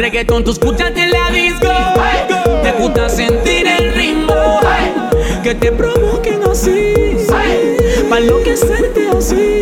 reggaetón tú escuchas en la disco. Te gusta sentir el ritmo. Que te provoquen así. Para enloquecerte así.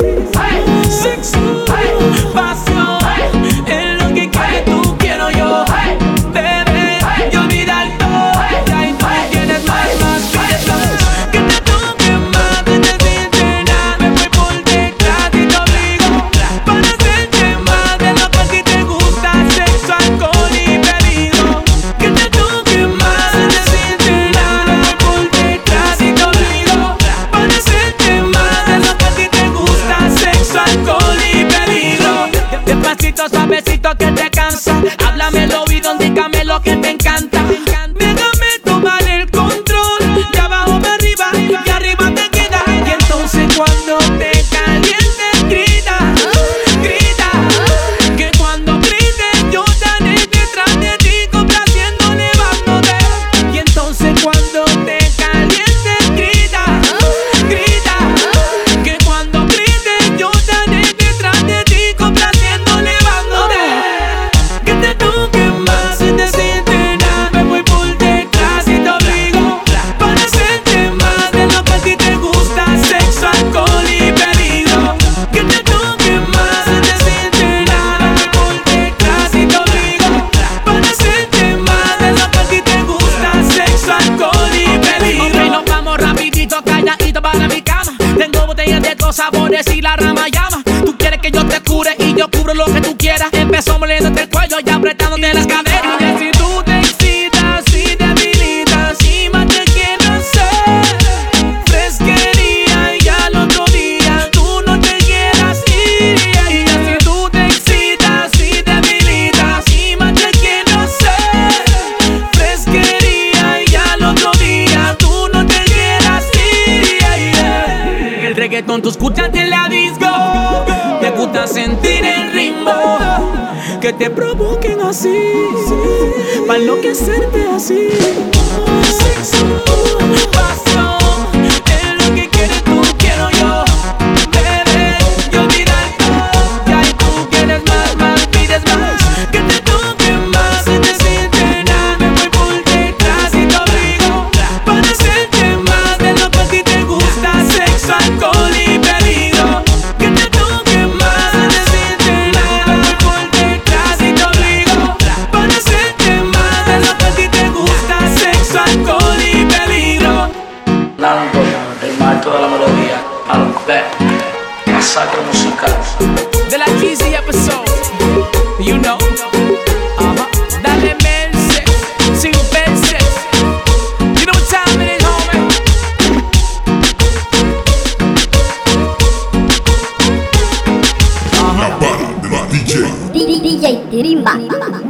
Que te cansa. Háblame el oído, dígame lo que te encanta. Lo que tú quieras. Empezó moliéndote el cuello y apretándote las caderas. Y si tú te excitas y debilitas y más te quieres hacer fresquería y al otro día tú no te quieras ir. Y si tú te excitas y debilitas y más te quieres hacer fresquería y al otro día tú no te quieras ir. El reggaetón tú escuchas en la disco. Gusta sentir el ritmo. Que te provoquen así. Para enloquecerte así. Dando el marco de la melodía a los masacre musical. de la Jeezy episode. You know. Uh-huh. Dale merce, sin verse. You know what time it is, homie. La para de la DJ. DJ Tirimba.